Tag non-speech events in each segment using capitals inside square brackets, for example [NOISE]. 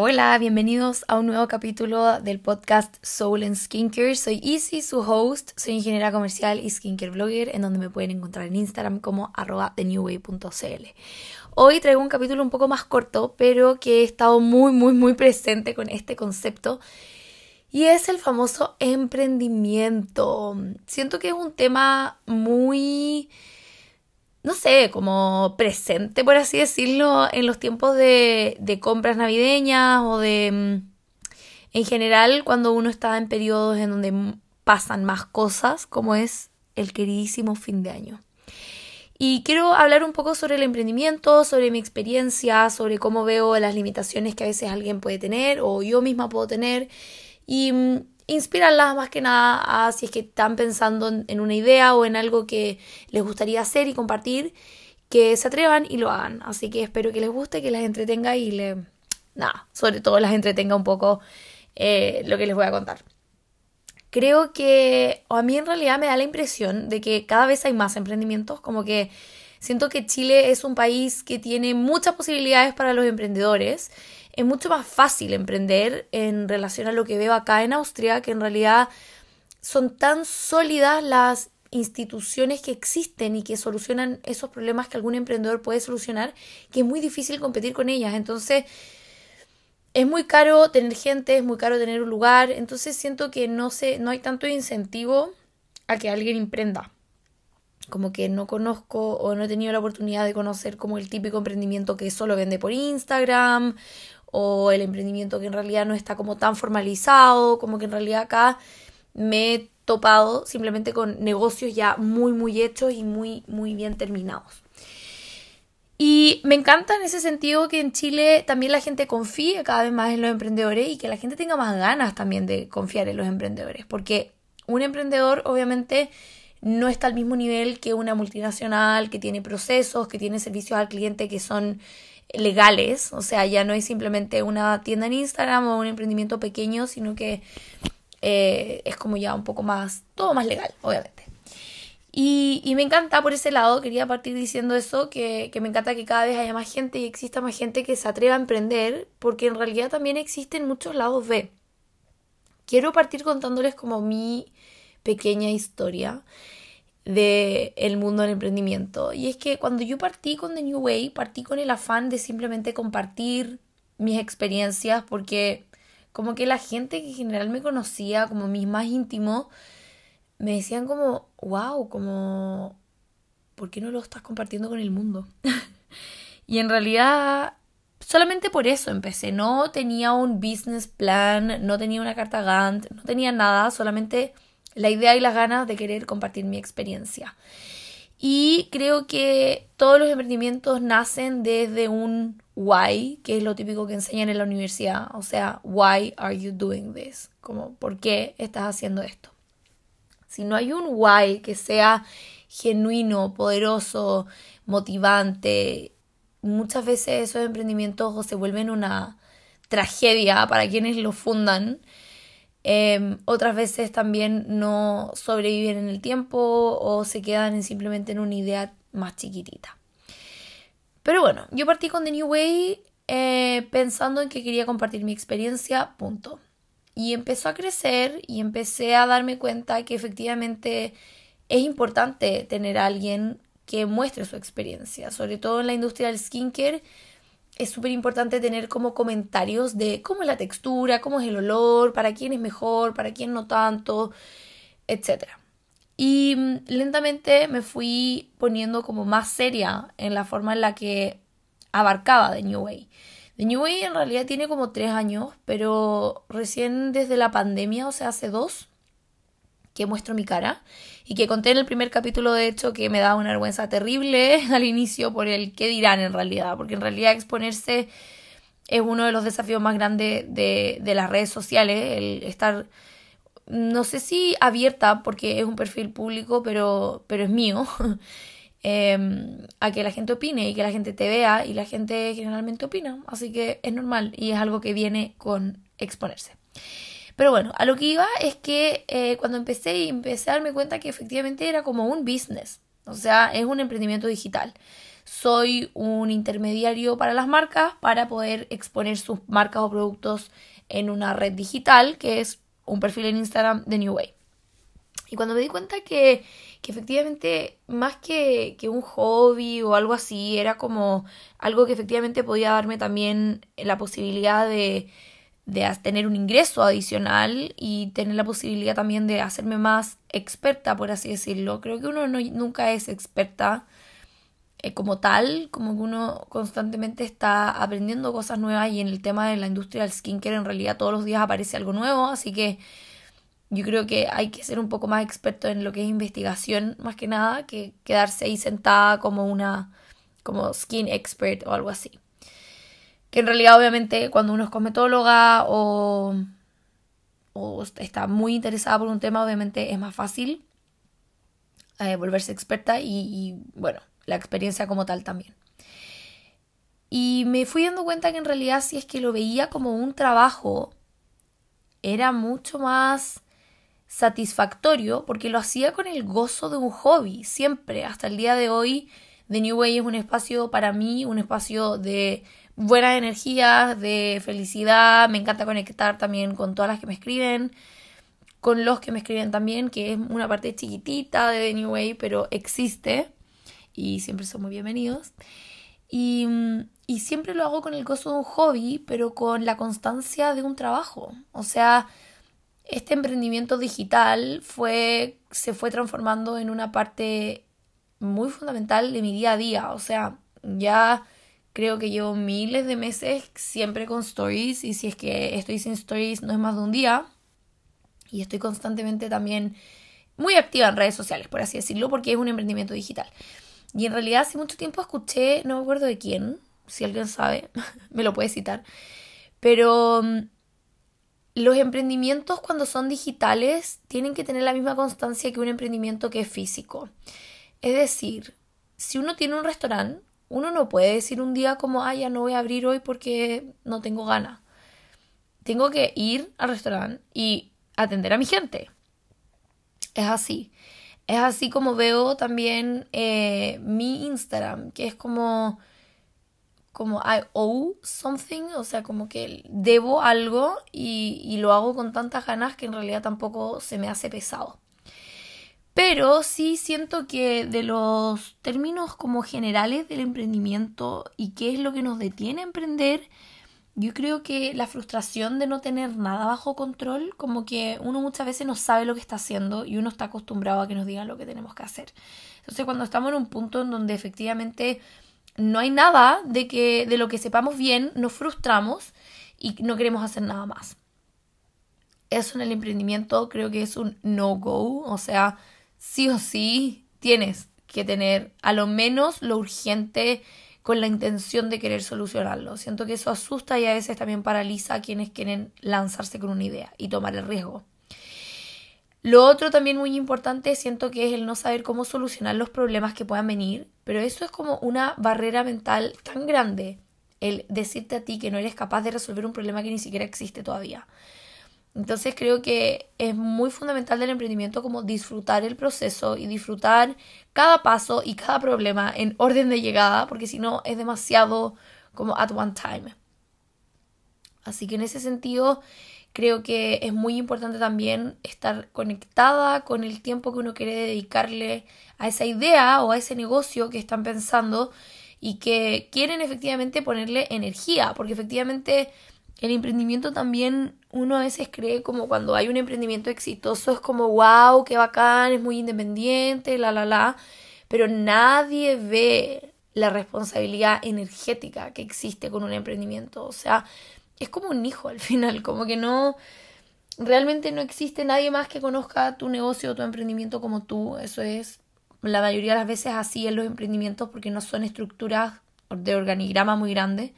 Hola, bienvenidos a un nuevo capítulo del podcast Soul and Skincare. Soy Easy, su host. Soy ingeniera comercial y skincare blogger, en donde me pueden encontrar en Instagram como thenewway.cl. Hoy traigo un capítulo un poco más corto, pero que he estado muy, muy, muy presente con este concepto. Y es el famoso emprendimiento. Siento que es un tema muy no sé, como presente, por así decirlo, en los tiempos de, compras navideñas o de... Mm, en general, cuando uno está en periodos en donde pasan más cosas, como es el queridísimo fin de año. Y quiero hablar un poco sobre el emprendimiento, sobre mi experiencia, sobre cómo veo las limitaciones que a veces alguien puede tener o yo misma puedo tener. Y mm, inspirarlas más que nada a si es que están pensando en una idea o en algo que les gustaría hacer y compartir, que se atrevan y lo hagan. Así que espero que les guste, que las entretenga y le... Nada, sobre todo las entretenga un poco eh, lo que les voy a contar. Creo que, o a mí en realidad me da la impresión de que cada vez hay más emprendimientos, como que siento que Chile es un país que tiene muchas posibilidades para los emprendedores es mucho más fácil emprender en relación a lo que veo acá en Austria, que en realidad son tan sólidas las instituciones que existen y que solucionan esos problemas que algún emprendedor puede solucionar, que es muy difícil competir con ellas. Entonces, es muy caro tener gente, es muy caro tener un lugar, entonces siento que no sé, no hay tanto incentivo a que alguien emprenda. Como que no conozco o no he tenido la oportunidad de conocer como el típico emprendimiento que solo vende por Instagram o el emprendimiento que en realidad no está como tan formalizado, como que en realidad acá me he topado simplemente con negocios ya muy muy hechos y muy muy bien terminados. Y me encanta en ese sentido que en Chile también la gente confíe cada vez más en los emprendedores y que la gente tenga más ganas también de confiar en los emprendedores, porque un emprendedor obviamente no está al mismo nivel que una multinacional que tiene procesos, que tiene servicios al cliente que son legales, o sea, ya no es simplemente una tienda en Instagram o un emprendimiento pequeño, sino que eh, es como ya un poco más, todo más legal, obviamente. Y, me encanta por ese lado, quería partir diciendo eso, que, que me encanta que cada vez haya más gente y exista más gente que se atreva a emprender, porque en realidad también existen muchos lados B. Quiero partir contándoles como mi pequeña historia del el mundo del emprendimiento. Y es que cuando yo partí con The New Way, partí con el afán de simplemente compartir mis experiencias porque como que la gente que en general me conocía, como mis más íntimos, me decían como, wow, como, ¿por qué no lo estás compartiendo con el mundo? [LAUGHS] y en realidad, solamente por eso empecé. No tenía un business plan, no tenía una carta Gantt, no tenía nada, solamente la idea y las ganas de querer compartir mi experiencia. Y creo que todos los emprendimientos nacen desde un why, que es lo típico que enseñan en la universidad. O sea, why are you doing this? Como, ¿por qué estás haciendo esto? Si no hay un why que sea genuino, poderoso, motivante, muchas veces esos emprendimientos se vuelven una tragedia para quienes lo fundan Em, otras veces también no sobreviven en el tiempo o se quedan en simplemente en una idea más chiquitita. Pero bueno, yo partí con The New Way eh, pensando en que quería compartir mi experiencia, punto. Y empezó a crecer y empecé a darme cuenta que efectivamente es importante tener a alguien que muestre su experiencia, sobre todo en la industria del skincare es súper importante tener como comentarios de cómo es la textura, cómo es el olor, para quién es mejor, para quién no tanto, etc. Y mm, lentamente me fui poniendo como más seria en la forma en la que abarcaba The New Way. The New Way en realidad tiene como tres años, pero recién desde la pandemia, o sea, hace dos, que muestro mi cara y que conté en el primer capítulo, de hecho, que me da una vergüenza terrible [LAUGHS] al inicio por el qué dirán en realidad, porque en realidad exponerse es uno de los desafíos más grandes de, de las redes sociales, el estar, no sé si abierta, porque es un perfil público, pero, pero es mío. [LAUGHS] Em, a que la gente opine y que la gente te vea y la gente generalmente opina. Así que es normal y es algo que viene con exponerse. Pero bueno, a lo que iba es que eh, cuando empecé y empecé a darme cuenta que efectivamente era como un business, o sea, es un emprendimiento digital. soy un intermediario para las marcas para poder exponer sus marcas o productos en una red digital que es un perfil en Instagram de New Way. Y cuando me di cuenta que, que efectivamente más que, que, un hobby o algo así, era como algo que efectivamente podía darme también la posibilidad de, de tener un ingreso adicional y tener la posibilidad también de hacerme más experta, por así decirlo. Creo que uno no, nunca es experta eh, como tal, como que uno constantemente está aprendiendo cosas nuevas y en el tema de la industria del skincare en realidad todos los días aparece algo nuevo, así que yo creo que hay que ser un poco más experto en lo que es investigación, más que nada, que quedarse ahí sentada como una, como skin expert o algo así. Que en realidad, obviamente, cuando uno es cosmetóloga o, está muy interesada por un tema, obviamente es más fácil eh, volverse experta y, y, bueno, la experiencia como tal también. Y me fui dando cuenta que en realidad si es que lo veía como un trabajo, era mucho más satisfactorio porque lo hacía con el gozo de un hobby, siempre, hasta el día de hoy. The New Way es un espacio para mí, un espacio de buenas energías, de felicidad. Me encanta conectar también con todas las que me escriben, con los que me escriben también, que es una parte chiquitita de The New Way, pero existe y siempre son muy bienvenidos. Y, y siempre lo hago con el gozo de un hobby, pero con la constancia de un trabajo. O sea, este emprendimiento digital fue, se fue transformando en una parte muy fundamental de mi día a día. O sea, ya creo que llevo miles de meses siempre con stories y si es que estoy sin stories no es más de un día. Y estoy constantemente también muy activa en redes sociales, por así decirlo, porque es un emprendimiento digital. Y en realidad hace mucho tiempo escuché, no me acuerdo de quién, si alguien sabe, [LAUGHS] me lo puede citar, pero mm, los emprendimientos cuando son digitales tienen que tener la misma constancia que un emprendimiento que es físico. Es decir, si uno tiene un restaurante, uno no puede decir un día como, ah, ya no voy a abrir hoy porque no tengo ganas. Tengo que ir al restaurante y atender a mi gente. Es así. Es así como veo también eh, mi Instagram, que es como como I owe something, o sea, como que debo algo y, y lo hago con tantas ganas que en realidad tampoco se me hace pesado. Pero sí siento que de los términos como generales del emprendimiento y qué es lo que nos detiene a emprender, yo creo que la frustración de no tener nada bajo control, como que uno muchas veces no sabe lo que está haciendo y uno está acostumbrado a que nos digan lo que tenemos que hacer. Entonces cuando estamos en un punto en donde efectivamente no hay nada de, que, de lo que sepamos bien, nos frustramos y no queremos hacer nada más. Eso en el emprendimiento creo que es un no-go, o sea, sí o sí tienes que tener a lo menos lo urgente con la intención de querer solucionarlo. Siento que eso asusta y a veces también paraliza a quienes quieren lanzarse con una idea y tomar el riesgo. Lo otro también muy importante siento que es el no saber cómo solucionar los problemas que puedan venir, pero eso es como una barrera mental tan grande, el decirte a ti que no eres capaz de resolver un problema que ni siquiera existe todavía. Entonces creo que es muy fundamental del emprendimiento como disfrutar el proceso y disfrutar cada paso y cada problema en orden de llegada, porque si no es demasiado como at one time. Así que en ese sentido Creo que es muy importante también estar conectada con el tiempo que uno quiere dedicarle a esa idea o a ese negocio que están pensando y que quieren efectivamente ponerle energía, porque efectivamente el emprendimiento también uno a veces cree como cuando hay un emprendimiento exitoso es como wow, qué bacán, es muy independiente, la la la, pero nadie ve la responsabilidad energética que existe con un emprendimiento, o sea, es como un hijo al [LAUGHS] final, como que no, realmente no existe nadie más que conozca tu negocio o tu emprendimiento como tú. Eso es la mayoría de las veces así en los emprendimientos porque no son estructuras de organigrama muy grandes.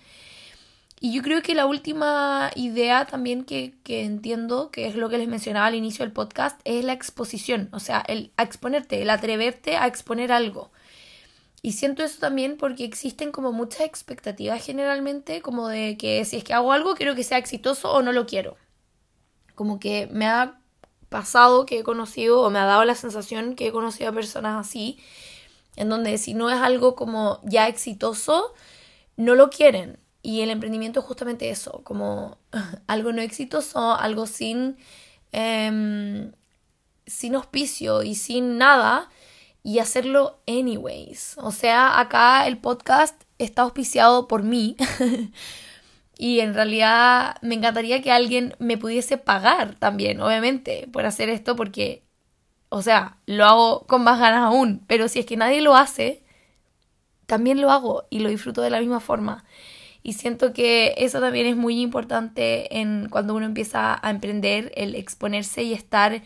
Y yo creo que la última idea también que, que, entiendo, que es lo que les mencionaba al inicio del podcast, es la exposición, o sea, el exponerte, el atreverte a exponer algo. Y siento eso también porque existen como muchas expectativas generalmente, como de que si es que hago algo quiero que sea exitoso o no lo quiero. Como que me ha pasado que he conocido o me ha dado la sensación que he conocido a personas así en donde si no es algo como ya exitoso, no lo quieren. Y el emprendimiento es justamente eso, como [LAUGHS] algo no exitoso, algo sin, em, sin auspicio y sin nada, y hacerlo anyways. O sea, acá el podcast está auspiciado por mí. [LAUGHS] y en realidad me encantaría que alguien me pudiese pagar también, obviamente, por hacer esto, porque, o sea, lo hago con más ganas aún. Pero si es que nadie lo hace, también lo hago y lo disfruto de la misma forma. Y siento que eso también es muy importante en cuando uno empieza a emprender, el exponerse y estar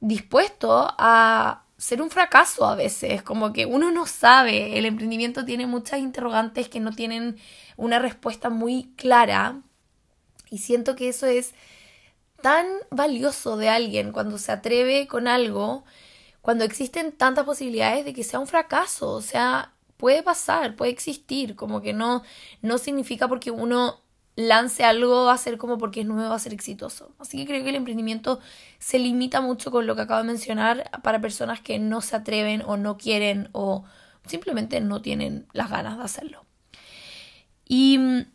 dispuesto a ser un fracaso a veces, como que uno no sabe, el emprendimiento tiene muchas interrogantes que no tienen una respuesta muy clara. Y siento que eso es tan valioso de alguien cuando se atreve con algo, cuando existen tantas posibilidades de que sea un fracaso, o sea, puede pasar, puede existir, como que no, no significa porque uno lance algo va a ser como porque es nuevo va a ser exitoso. Así que creo que el emprendimiento se limita mucho con lo que acabo de mencionar para personas que no se atreven o no quieren o simplemente no tienen las ganas de hacerlo. Y mm,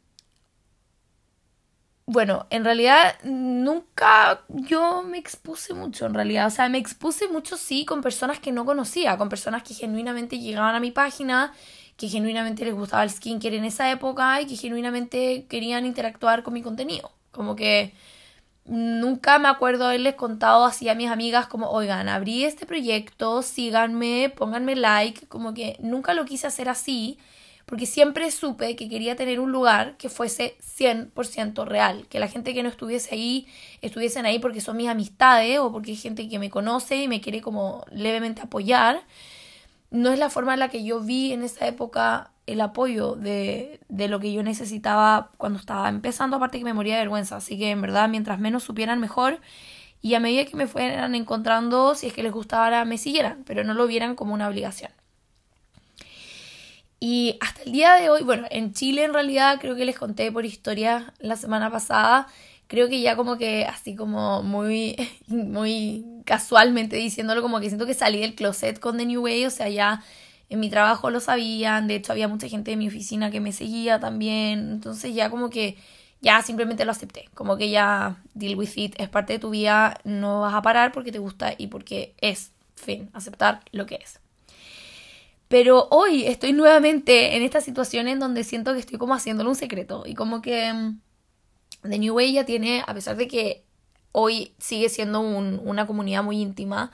bueno, en realidad nunca yo me expuse mucho, en realidad. O sea, me expuse mucho sí con personas que no conocía, con personas que genuinamente llegaban a mi página, que genuinamente les gustaba el skincare en esa época y que genuinamente querían interactuar con mi contenido. Como que nunca me acuerdo haberles contado así a mis amigas como, oigan, abrí este proyecto, síganme, pónganme like, como que nunca lo quise hacer así porque siempre supe que quería tener un lugar que fuese 100% real, que la gente que no estuviese ahí estuviesen ahí porque son mis amistades o porque hay gente que me conoce y me quiere como levemente apoyar. No es la forma en la que yo vi en esa época el apoyo de, de lo que yo necesitaba cuando estaba empezando, aparte que me moría de vergüenza, así que en verdad mientras menos supieran mejor y a medida que me fueran encontrando, si es que les gustaba, me siguieran, pero no lo vieran como una obligación. Y hasta el día de hoy, bueno, en Chile en realidad creo que les conté por historia la semana pasada, creo que ya como que así como muy, [LAUGHS] muy casualmente diciéndolo, como que siento que salí del closet con The New Way, o sea, ya en mi trabajo lo sabían, de hecho había mucha gente de mi oficina que me seguía también, entonces ya como que ya simplemente lo acepté, como que ya deal with it, es parte de tu vida, no vas a parar porque te gusta y porque es, fin, aceptar lo que es. Pero hoy estoy nuevamente en esta situación en donde siento que estoy como haciéndolo un secreto y como que mm, The New Way ya tiene, a pesar de que hoy sigue siendo una comunidad muy íntima,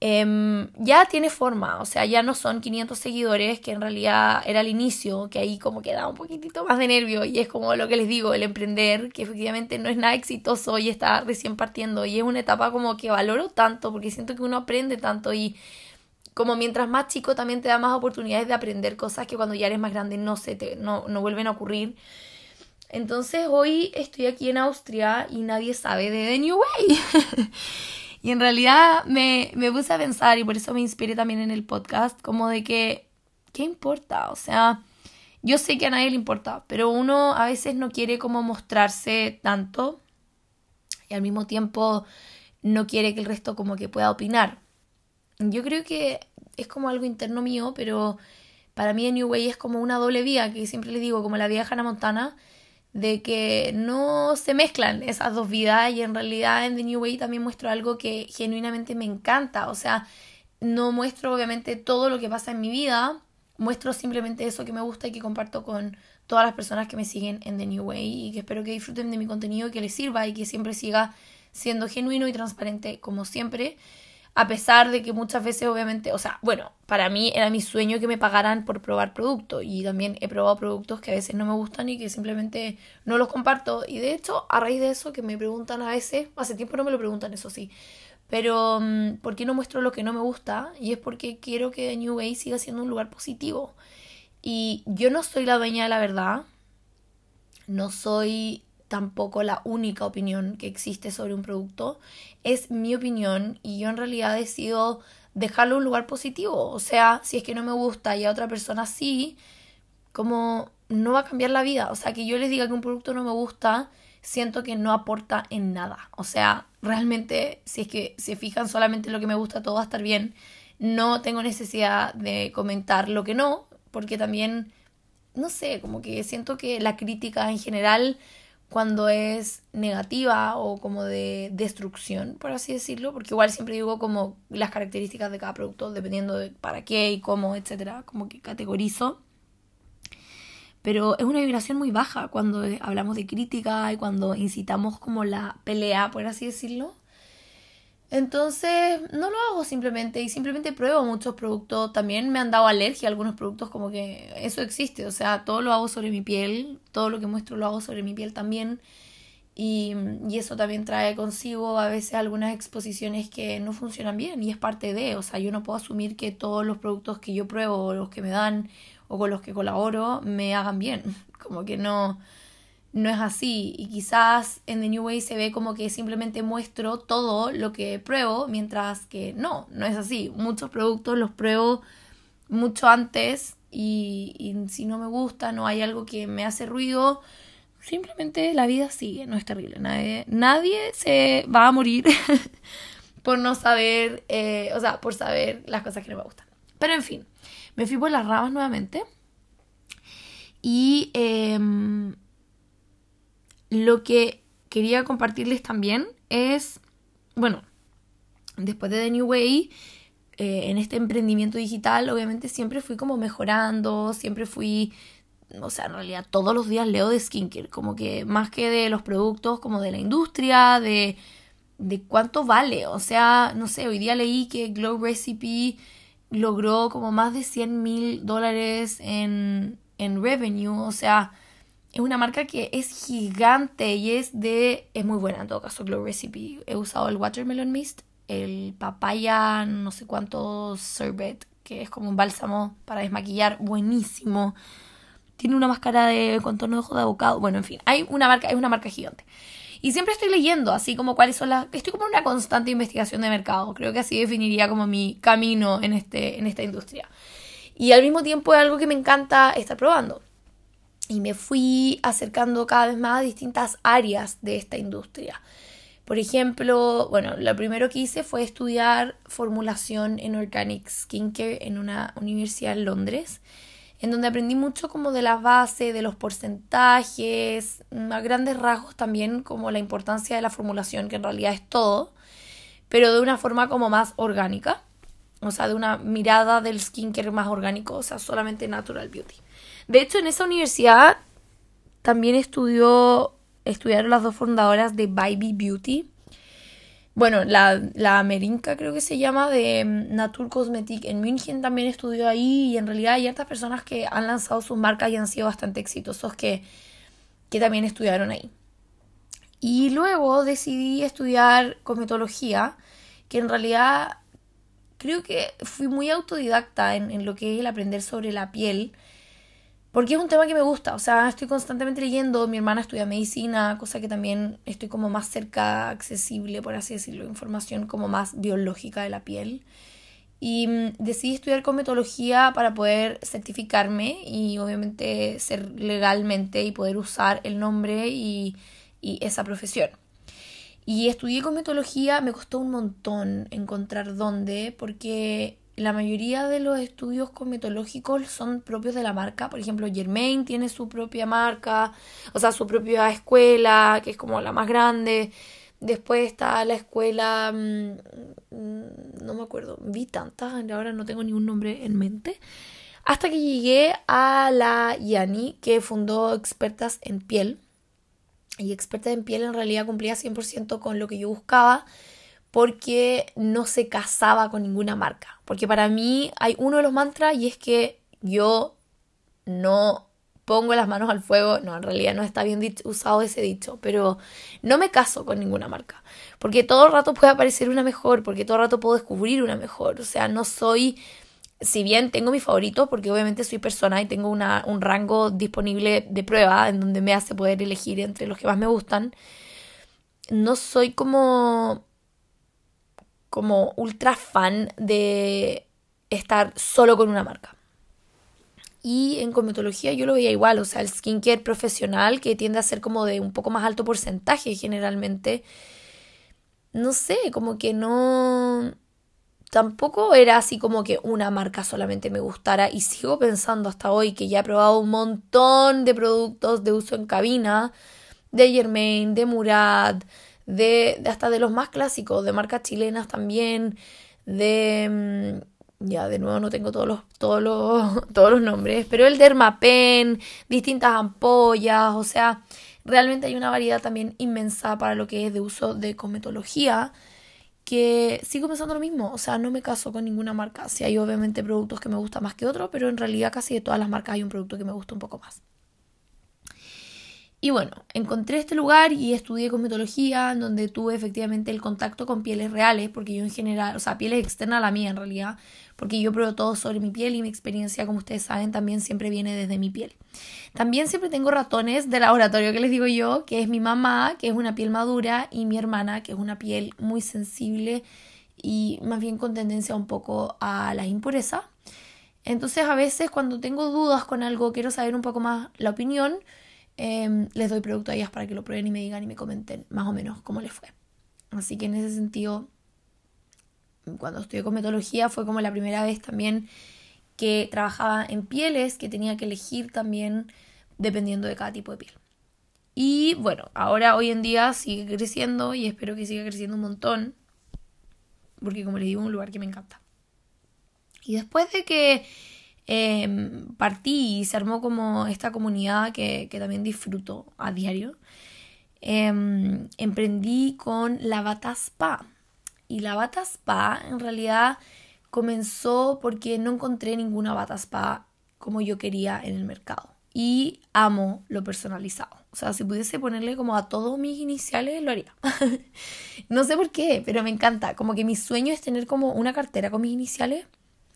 em, ya tiene forma, o sea, ya no son 500 seguidores, que en realidad era el inicio, que ahí como que da un poquitito más de nervio y es como lo que les digo, el emprender, que efectivamente no es nada exitoso y está recién partiendo y es una etapa como que valoro tanto porque siento que uno aprende tanto y como mientras más chico también te da más oportunidades de aprender cosas que cuando ya eres más grande no, se te, no, no vuelven a ocurrir. Entonces hoy estoy aquí en Austria y nadie sabe de The New Way. [LAUGHS] y en realidad me, me puse a pensar y por eso me inspiré también en el podcast, como de que, ¿qué importa? O sea, yo sé que a nadie le importa, pero uno a veces no quiere como mostrarse tanto y al mismo tiempo no quiere que el resto como que pueda opinar. Yo creo que es como algo interno mío, pero para mí New Way es como una doble vía, que siempre les digo, como la vía de Hannah Montana, de que no se mezclan esas dos vidas y en realidad en The New Way también muestro algo que genuinamente me encanta, o sea, no muestro obviamente todo lo que pasa en mi vida, muestro simplemente eso que me gusta y que comparto con todas las personas que me siguen en The New Way y que espero que disfruten de mi contenido y que les sirva y que siempre siga siendo genuino y transparente como siempre a pesar de que muchas veces obviamente, o sea, bueno, para mí era mi sueño que me pagaran por probar productos y también he probado productos que a veces no me gustan y que simplemente no los comparto y de hecho a raíz de eso que me preguntan a veces, hace tiempo no me lo preguntan eso sí, pero mm, ¿por qué no muestro lo que no me gusta? Y es porque quiero que New Way siga siendo un lugar positivo y yo no soy la dueña de la verdad, no soy tampoco la única opinión que existe sobre un producto. Es mi opinión y yo en realidad decido dejarlo en un lugar positivo. O sea, si es que no me gusta y a otra persona sí, como no va a cambiar la vida. O sea, que yo les diga que un producto no me gusta, siento que no aporta en nada. O sea, realmente, si es que se fijan solamente en lo que me gusta, todo va a estar bien. no tengo necesidad de comentar lo que no, porque también, no sé, como que siento que la crítica en general cuando es negativa o como de destrucción, por así decirlo, porque igual siempre digo como las características de cada producto, dependiendo de para qué y cómo, etcétera, como que categorizo. Pero es una vibración muy baja cuando hablamos de crítica y cuando incitamos como la pelea, por así decirlo. Entonces, no lo hago simplemente y simplemente pruebo muchos productos. También me han dado alergia a algunos productos, como que eso existe. O sea, todo lo hago sobre mi piel, todo lo que muestro lo hago sobre mi piel también. Y, y eso también trae consigo a veces algunas exposiciones que no funcionan bien y es parte de, o sea, yo no puedo asumir que todos los productos que yo pruebo o los que me dan o con los que colaboro me hagan bien. [LAUGHS] Como que no, no es así. Y quizás en The New Way se ve como que simplemente muestro todo lo que pruebo, mientras que no, no es así. Muchos productos los pruebo mucho antes y, si no me gusta, no hay algo que me hace ruido, simplemente la vida sigue, no es terrible. Nadie, nadie se va a morir [LAUGHS] por no saber, eh, o sea, por saber las cosas que no me gustan. Pero en fin, me fui por las ramas nuevamente. Y em, lo que quería compartirles también es, bueno, después de The New Way, eh, en este emprendimiento digital, obviamente siempre fui como mejorando, siempre fui, o sea, en realidad todos los días leo de skincare, como que más que de los productos, como de la industria, de, de cuánto vale. O sea, no sé, hoy día leí que Glow Recipe logró como más de 100 mil dólares en, en revenue, o sea, es una marca que es gigante y es de... Es muy buena en todo caso, Glow Recipe. He usado el Watermelon Mist, el papaya, no sé cuánto sorbet, que es como un bálsamo para desmaquillar, buenísimo. Tiene una máscara de contorno de ojo de abocado. Bueno, en fin, hay una marca, es una marca gigante. Y siempre estoy leyendo, así como cuáles son las... Estoy como en una constante investigación de mercado. Creo que así definiría como mi camino en, este, en esta industria. Y al mismo tiempo es algo que me encanta estar probando y me fui acercando cada vez más a distintas áreas de esta industria. Por ejemplo, bueno, lo primero que hice fue estudiar formulación en Organic Skincare en una universidad en Londres, en donde aprendí mucho como de la base, de los porcentajes, a grandes rasgos también como la importancia de la formulación, que en realidad es todo, pero de una forma como más orgánica, o sea, de una mirada del skincare más orgánico, o sea, solamente natural beauty. De hecho, en esa universidad también estudió, estudiaron las dos fundadoras de Baby Beauty. Bueno, la, la Amerinca creo que se llama, de mm, Natur Cosmetic en München también estudió ahí y en realidad hay otras personas que han lanzado sus marcas y han sido bastante exitosos que, que también estudiaron ahí. Y luego decidí estudiar cosmetología, que en realidad creo que fui muy autodidacta en, en lo que es el aprender sobre la piel porque es un tema que me gusta, o sea, estoy constantemente leyendo, mi hermana estudia medicina, cosa que también estoy como más cerca, accesible, por así decirlo, información como más biológica de la piel. Y mm, decidí estudiar cosmetología para poder certificarme y obviamente ser legalmente y poder usar el nombre y, esa profesión. Y estudié cosmetología, me costó un montón encontrar dónde, porque la mayoría de los estudios cosmetológicos son propios de la marca. Por ejemplo, Germain tiene su propia marca, o sea, su propia escuela, que es como la más grande. Después está la escuela, mm, mm, no me acuerdo, vi tantas, ahora no tengo ningún nombre en mente. Hasta que llegué a la Yani, que fundó Expertas en Piel. Y Expertas en Piel en realidad cumplía 100% con lo que yo buscaba porque no se casaba con ninguna marca. Porque para mí hay uno de los mantras y es que yo no pongo las manos al fuego, no, en realidad no está bien usado ese dicho, pero no me caso con ninguna marca, porque todo el rato puede aparecer una mejor, porque todo el rato puedo descubrir una mejor, o sea, no soy, si bien tengo mis favoritos, porque obviamente soy persona y tengo una, un rango disponible de prueba en donde me hace poder elegir entre los que más me gustan, no soy como como ultra fan de estar solo con una marca. Y en cosmetología yo lo veía igual, o sea, el skincare profesional que tiende a ser como de un poco más alto porcentaje generalmente. No sé, como que no tampoco era así como que una marca solamente me gustara y sigo pensando hasta hoy que ya he probado un montón de productos de uso en cabina, de Germain, de Murad, de, hasta de los más clásicos, de marcas chilenas también, de... Mm, ya de nuevo no tengo todos los, todos los, [LAUGHS] todos los nombres, pero el Dermapen, distintas ampollas, o sea, realmente hay una variedad también inmensa para lo que es de uso de cosmetología que sigo pensando lo mismo, o sea, no me caso con ninguna marca. Si hay obviamente productos que me gustan más que otros, pero en realidad casi de todas las marcas hay un producto que me gusta un poco más. Y bueno, encontré este lugar y estudié cosmetología, donde tuve efectivamente el contacto con pieles reales, porque yo en general, o sea, pieles externas a la mía en realidad, porque yo pruebo todo sobre mi piel y mi experiencia, como ustedes saben, también siempre viene desde mi piel. También siempre tengo ratones de laboratorio que les digo yo, que es mi mamá, que es una piel madura, y mi hermana, que es una piel muy sensible y más bien con tendencia un poco a la impureza. Entonces a veces cuando tengo dudas con algo, quiero saber un poco más la opinión, Em, les doy producto a ellas para que lo prueben y me digan y me comenten más o menos cómo les fue. Así que en ese sentido, cuando estudié cosmetología fue como la primera vez también que trabajaba en pieles, que tenía que elegir también dependiendo de cada tipo de piel. Y bueno, ahora hoy en día sigue creciendo y espero que siga creciendo un montón, porque como les digo, es un lugar que me encanta. Y después de que Em, partí y se armó como esta comunidad que, también disfruto a diario. Em, emprendí con la Bata Spa. Y la Bata Spa en realidad comenzó porque no encontré ninguna Bata Spa como yo quería en el mercado. Y amo lo personalizado. O sea, si pudiese ponerle como a todos mis iniciales, lo haría. [LAUGHS] no sé por qué, pero me encanta. Como que mi sueño es tener como una cartera con mis iniciales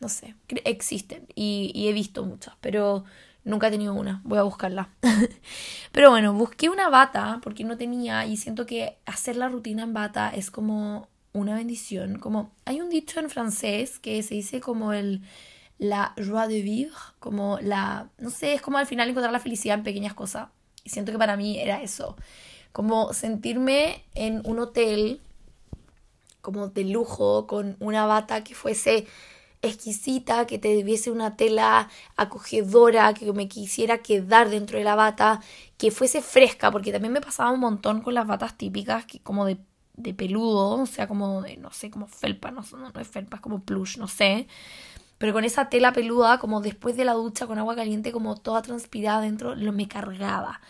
no sé, existen y, he visto muchas, pero nunca he tenido una. Voy a buscarla. [LAUGHS] pero bueno, busqué una bata porque no tenía y siento que hacer la rutina en bata es como una bendición. Como hay un dicho en francés que se dice como el la joie de vivre, como la, no sé, es como al final encontrar la felicidad en pequeñas cosas. Y siento que para mí era eso, como sentirme en un hotel como de lujo con una bata que fuese exquisita, que te debiese una tela acogedora, que me quisiera quedar dentro de la bata, que fuese fresca, porque también me pasaba un montón con las batas típicas, que como de, de peludo, o sea, como de, no sé, como felpa, no, no, no es felpa, es como plush, no sé. Pero con esa tela peluda, como después de la ducha con agua caliente, como toda transpirada dentro, lo me cargaba.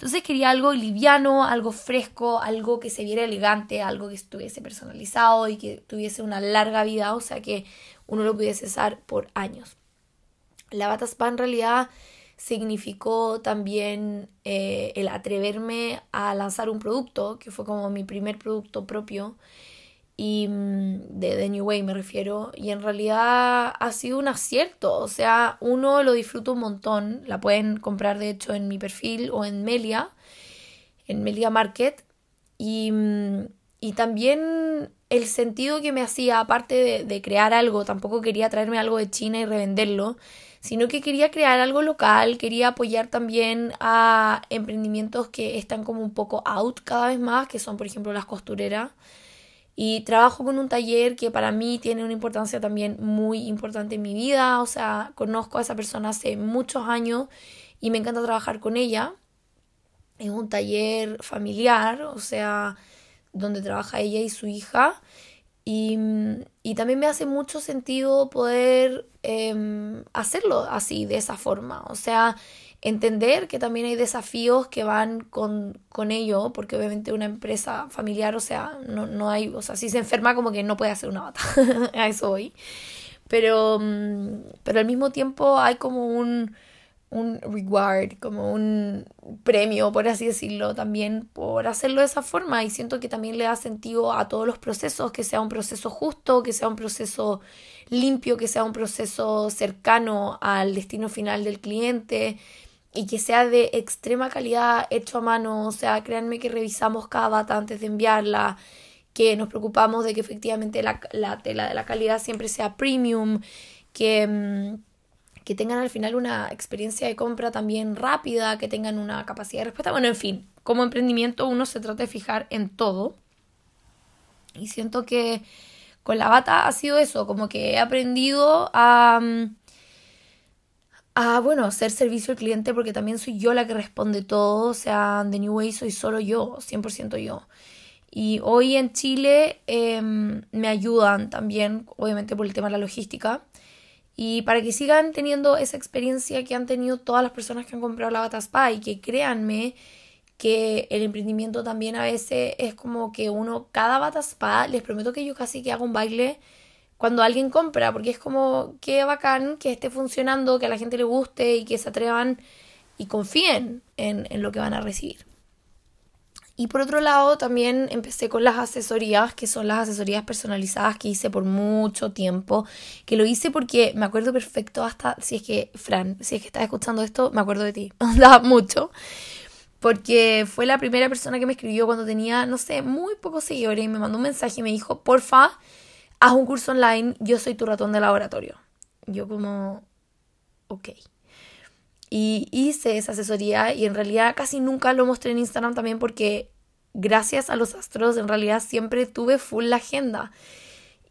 Entonces quería algo liviano, algo fresco, algo que se viera elegante, algo que estuviese personalizado y que tuviese una larga vida, o sea que uno lo pudiese usar por años. La Bata Spa en realidad significó también eh, el atreverme a lanzar un producto, que fue como mi primer producto propio, y mm, de The New Way me refiero, y en realidad ha sido un acierto, o sea, uno lo disfruta un montón, la pueden comprar de hecho en mi perfil o en Melia, en Melia Market, y, mm, y también el sentido que me hacía, aparte de, crear algo, tampoco quería traerme algo de China y revenderlo, sino que quería crear algo local, quería apoyar también a emprendimientos que están como un poco out cada vez más, que son por ejemplo las costureras. Y trabajo con un taller que para mí tiene una importancia también muy importante en mi vida. O sea, conozco a esa persona hace muchos años y me encanta trabajar con ella. Es un taller familiar, o sea, donde trabaja ella y su hija. Y, y también me hace mucho sentido poder em, hacerlo así, de esa forma. O sea, entender que también hay desafíos que van con, con ello, porque obviamente una empresa familiar, o sea, no, no hay, o sea, si se enferma como que no puede hacer una bata, [LAUGHS] a eso hoy. Pero, mm, pero al mismo tiempo hay como un, un reward, como un premio, por así decirlo, también por hacerlo de esa forma. Y siento que también le da sentido a todos los procesos, que sea un proceso justo, que sea un proceso limpio, que sea un proceso cercano al destino final del cliente y que sea de extrema calidad, hecho a mano, o sea, créanme que revisamos cada bata antes de enviarla, que nos preocupamos de que efectivamente la, tela de la calidad siempre sea premium, que, mm, que tengan al final una experiencia de compra también rápida, que tengan una capacidad de respuesta, bueno, en fin, como emprendimiento uno se trata de fijar en todo y siento que con la bata ha sido eso, como que he aprendido a, a bueno, hacer servicio al cliente porque también soy yo la que responde todo, o sea, de New Way soy solo yo, 100% yo. Y hoy en Chile em, me ayudan también, obviamente por el tema de la logística. Y para que sigan teniendo esa experiencia que han tenido todas las personas que han comprado la Bata Spa y que créanme que el emprendimiento también a veces es como que uno, cada Bata Spa, les prometo que yo casi que hago un baile cuando alguien compra, porque es como que bacán que esté funcionando, que a la gente le guste y que se atrevan y confíen en, en lo que van a recibir. Y por otro lado, también empecé con las asesorías, que son las asesorías personalizadas que hice por mucho tiempo, que lo hice porque me acuerdo perfecto hasta, si es que, Fran, si es que estás escuchando esto, me acuerdo de ti, [LAUGHS] da mucho, porque fue la primera persona que me escribió cuando tenía, no sé, muy pocos seguidores y me mandó un mensaje y me dijo, porfa, haz un curso online, yo soy tu ratón de laboratorio. Yo como, ok. Y hice esa asesoría y en realidad casi nunca lo mostré en Instagram también porque gracias a los astros en realidad siempre tuve full la agenda.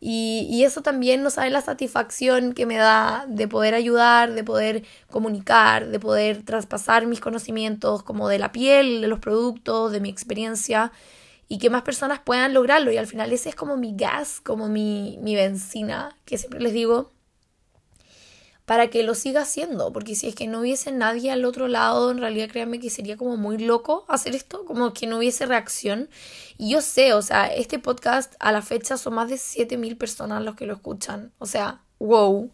Y, y, eso también no sabe la satisfacción que me da de poder ayudar, de poder comunicar, de poder traspasar mis conocimientos como de la piel, de los productos, de mi experiencia y que más personas puedan lograrlo. Y al final ese es como mi gas, como mi, mi benzina, que siempre les digo, para que lo siga haciendo, porque si es que no hubiese nadie al otro lado, en realidad créanme que sería como muy loco hacer esto, como que no hubiese reacción. Y yo sé, o sea, este podcast a la fecha son más de 7.000 personas los que lo escuchan, o sea, wow.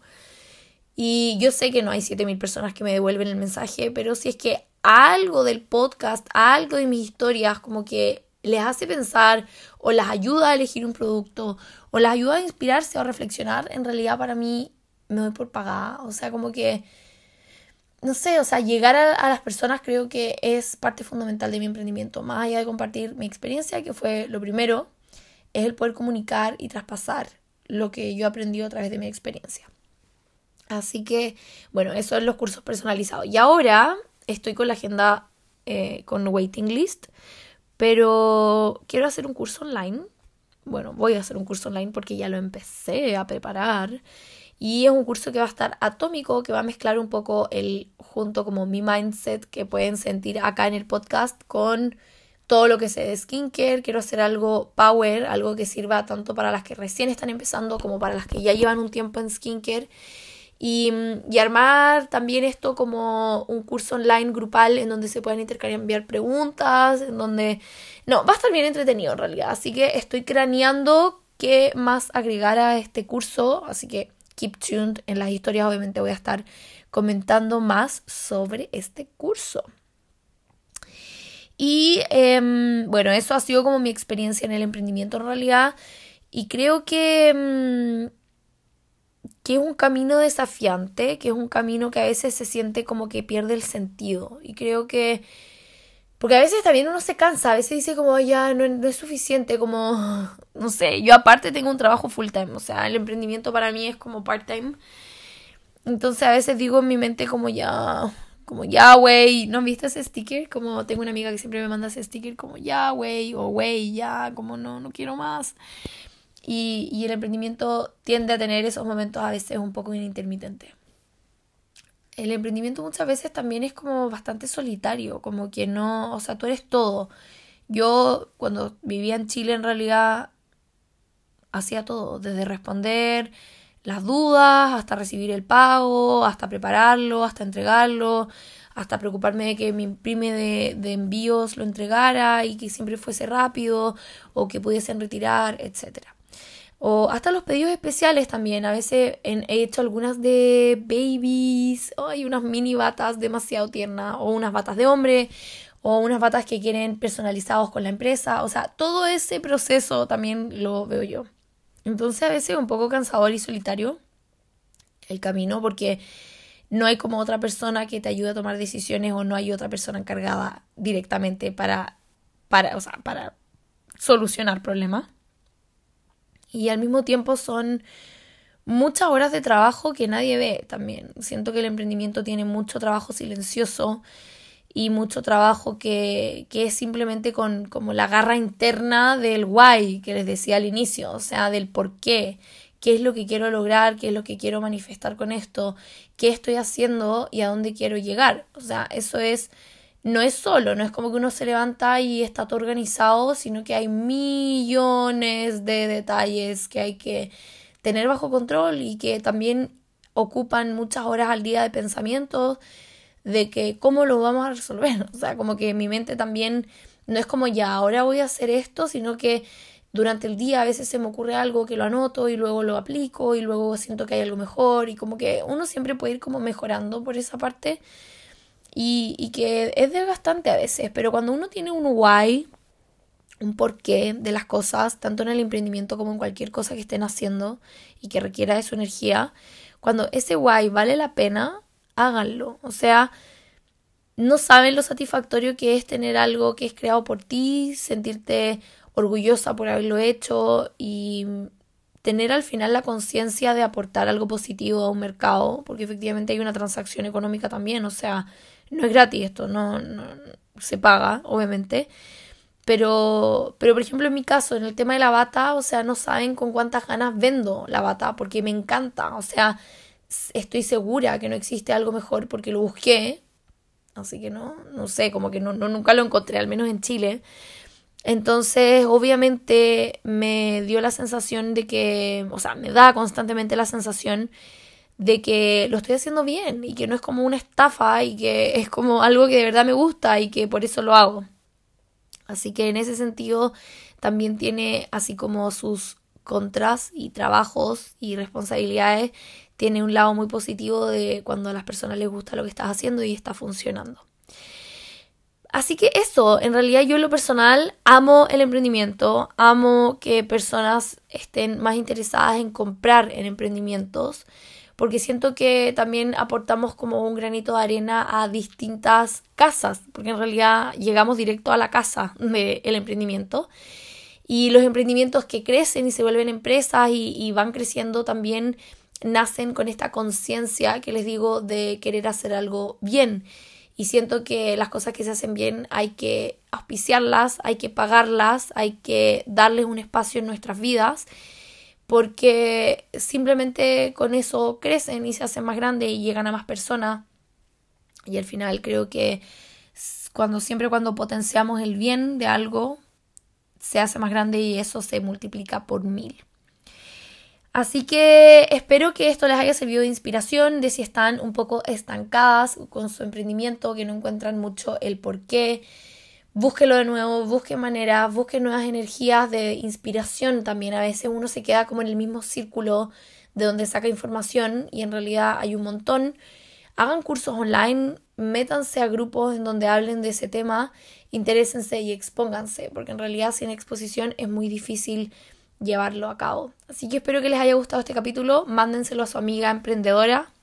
Y yo sé que no hay 7.000 personas que me devuelven el mensaje, pero si es que algo del podcast, algo de mis historias, como que les hace pensar o las ayuda a elegir un producto o las ayuda a inspirarse o a reflexionar, en realidad para mí me doy por pagada. O sea, como que, no sé, o sea, llegar a, las personas creo que es parte fundamental de mi emprendimiento. Más allá de compartir mi experiencia, que fue lo primero, es el poder comunicar y traspasar lo que yo he aprendido a través de mi experiencia. Así que, bueno, eso es los cursos personalizados. Y ahora estoy con la agenda eh, con waiting list, pero quiero hacer un curso online. Bueno, voy a hacer un curso online porque ya lo empecé a preparar y es un curso que va a estar atómico, que va a mezclar un poco el junto como mi mindset que pueden sentir acá en el podcast con todo lo que sé de skincare. Quiero hacer algo power, algo que sirva tanto para las que recién están empezando como para las que ya llevan un tiempo en skincare. Y, y, armar también esto como un curso online grupal en donde se puedan intercambiar preguntas, en donde... No, va a estar bien entretenido en realidad, así que estoy craneando qué más agregar a este curso, así que keep tuned. En las historias obviamente voy a estar comentando más sobre este curso. Y em, bueno, eso ha sido como mi experiencia en el emprendimiento en realidad. Y creo que, em, que es un camino desafiante, que es un camino que a veces se siente como que pierde el sentido. Y creo que porque a veces también uno se cansa, a veces dice como ya no, es suficiente, como, [SIGHS] no sé, yo aparte tengo un trabajo full time, o sea, el emprendimiento para mí es como part time. Entonces a veces digo en mi mente como ya, como ya, güey, ¿no viste ese sticker? Como tengo una amiga que siempre me manda ese sticker como ya, güey, o güey, ya, como no, no quiero más. Y, y el emprendimiento tiende a tener esos momentos a veces un poco intermitentes el emprendimiento muchas veces también es como bastante solitario, como que no, o sea, tú eres todo. Yo cuando vivía en Chile en realidad hacía todo, desde responder las dudas, hasta recibir el pago, hasta prepararlo, hasta entregarlo, hasta preocuparme de que mi prime de, de envíos lo entregara y que siempre fuese rápido o que pudiesen retirar, etcétera. O hasta los pedidos especiales también. A veces he hecho algunas de babies. Hay unas mini batas demasiado tiernas. O unas batas de hombre. O unas batas que quieren personalizados con la empresa. O sea, todo ese proceso también lo veo yo. Entonces a veces es un poco cansador y solitario el camino porque no hay como otra persona que te ayude a tomar decisiones o no hay otra persona encargada directamente para, para, o sea, para solucionar problemas y al mismo tiempo son muchas horas de trabajo que nadie ve también. Siento que el emprendimiento tiene mucho trabajo silencioso y mucho trabajo que, que es simplemente con como la garra interna del why que les decía al inicio, o sea, del por qué, qué es lo que quiero lograr, qué es lo que quiero manifestar con esto, qué estoy haciendo y a dónde quiero llegar. O sea, eso es no es solo, no es como que uno se levanta y está todo organizado, sino que hay millones de detalles que hay que tener bajo control y que también ocupan muchas horas al día de pensamientos de que cómo lo vamos a resolver. [LAUGHS] O sea, como que mi mente también no es como ya, ahora voy a hacer esto, sino que durante el día a veces se me ocurre algo que lo anoto y luego lo aplico y luego siento que hay algo mejor y como que uno siempre puede ir como mejorando por esa parte y, y que es desgastante a veces, pero cuando uno tiene un why, un porqué de las cosas, tanto en el emprendimiento como en cualquier cosa que estén haciendo y que requiera de su energía, cuando ese why vale la pena, háganlo. O sea, no saben lo satisfactorio que es tener algo que es creado por ti, sentirte orgullosa por haberlo hecho y tener al final la conciencia de aportar algo positivo a un mercado, porque efectivamente hay una transacción económica también, o sea, no es gratis esto, no, se paga, obviamente. Pero, pero, por ejemplo, en mi caso, en el tema de la bata, o sea, no saben con cuántas ganas vendo la bata, porque me encanta. O sea, estoy segura que no existe algo mejor porque lo busqué. Así que no, no sé, como que no, no nunca lo encontré, al menos en Chile. Entonces, obviamente, me dio la sensación de que, o sea, me da constantemente la sensación de que lo estoy haciendo bien y que no es como una estafa y que es como algo que de verdad me gusta y que por eso lo hago. Así que en ese sentido también tiene así como sus contras y trabajos y responsabilidades, tiene un lado muy positivo de cuando a las personas les gusta lo que estás haciendo y está funcionando. Así que eso, en realidad yo en lo personal amo el emprendimiento, amo que personas estén más interesadas en comprar en emprendimientos porque siento que también aportamos como un granito de arena a distintas casas, porque en realidad llegamos directo a la casa del emprendimiento. Y los emprendimientos que crecen y se vuelven empresas y, y van creciendo también nacen con esta conciencia que les digo de querer hacer algo bien. Y siento que las cosas que se hacen bien hay que auspiciarlas, hay que pagarlas, hay que darles un espacio en nuestras vidas porque simplemente con eso crecen y se hacen más grandes y llegan a más personas. Y al final creo que cuando siempre cuando potenciamos el bien de algo, se hace más grande y eso se multiplica por mil. Así que espero que esto les haya servido de inspiración de si están un poco estancadas con su emprendimiento, que no encuentran mucho el por qué búsquelo de nuevo, busque maneras, busque nuevas energías de inspiración también. A veces uno se queda como en el mismo círculo de donde saca información y en realidad hay un montón. Hagan cursos online, métanse a grupos en donde hablen de ese tema, interésense y expónganse, porque en realidad sin exposición es muy difícil llevarlo a cabo. Así que espero que les haya gustado este capítulo, mándenselo a su amiga emprendedora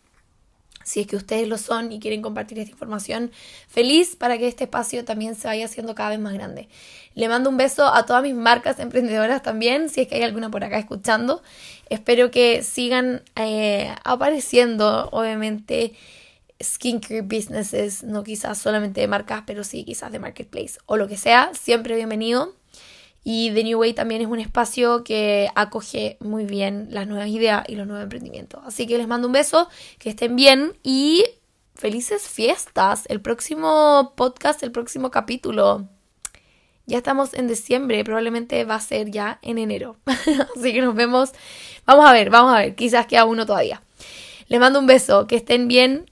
si es que ustedes lo son y quieren compartir esta información, feliz para que este espacio también se vaya haciendo cada vez más grande. Le mando un beso a todas mis marcas emprendedoras también, si es que hay alguna por acá escuchando. Espero que sigan eh, apareciendo, obviamente, skincare businesses, no quizás solamente de marcas, pero sí quizás de marketplace o lo que sea, siempre bienvenido. Y The New Way también es un espacio que acoge muy bien las nuevas ideas y los nuevos emprendimientos. Así que les mando un beso, que estén bien y felices fiestas. El próximo podcast, el próximo capítulo. Ya estamos en diciembre, probablemente va a ser ya en enero. [LAUGHS] Así que nos vemos. Vamos a ver, vamos a ver. Quizás queda uno todavía. Les mando un beso, que estén bien.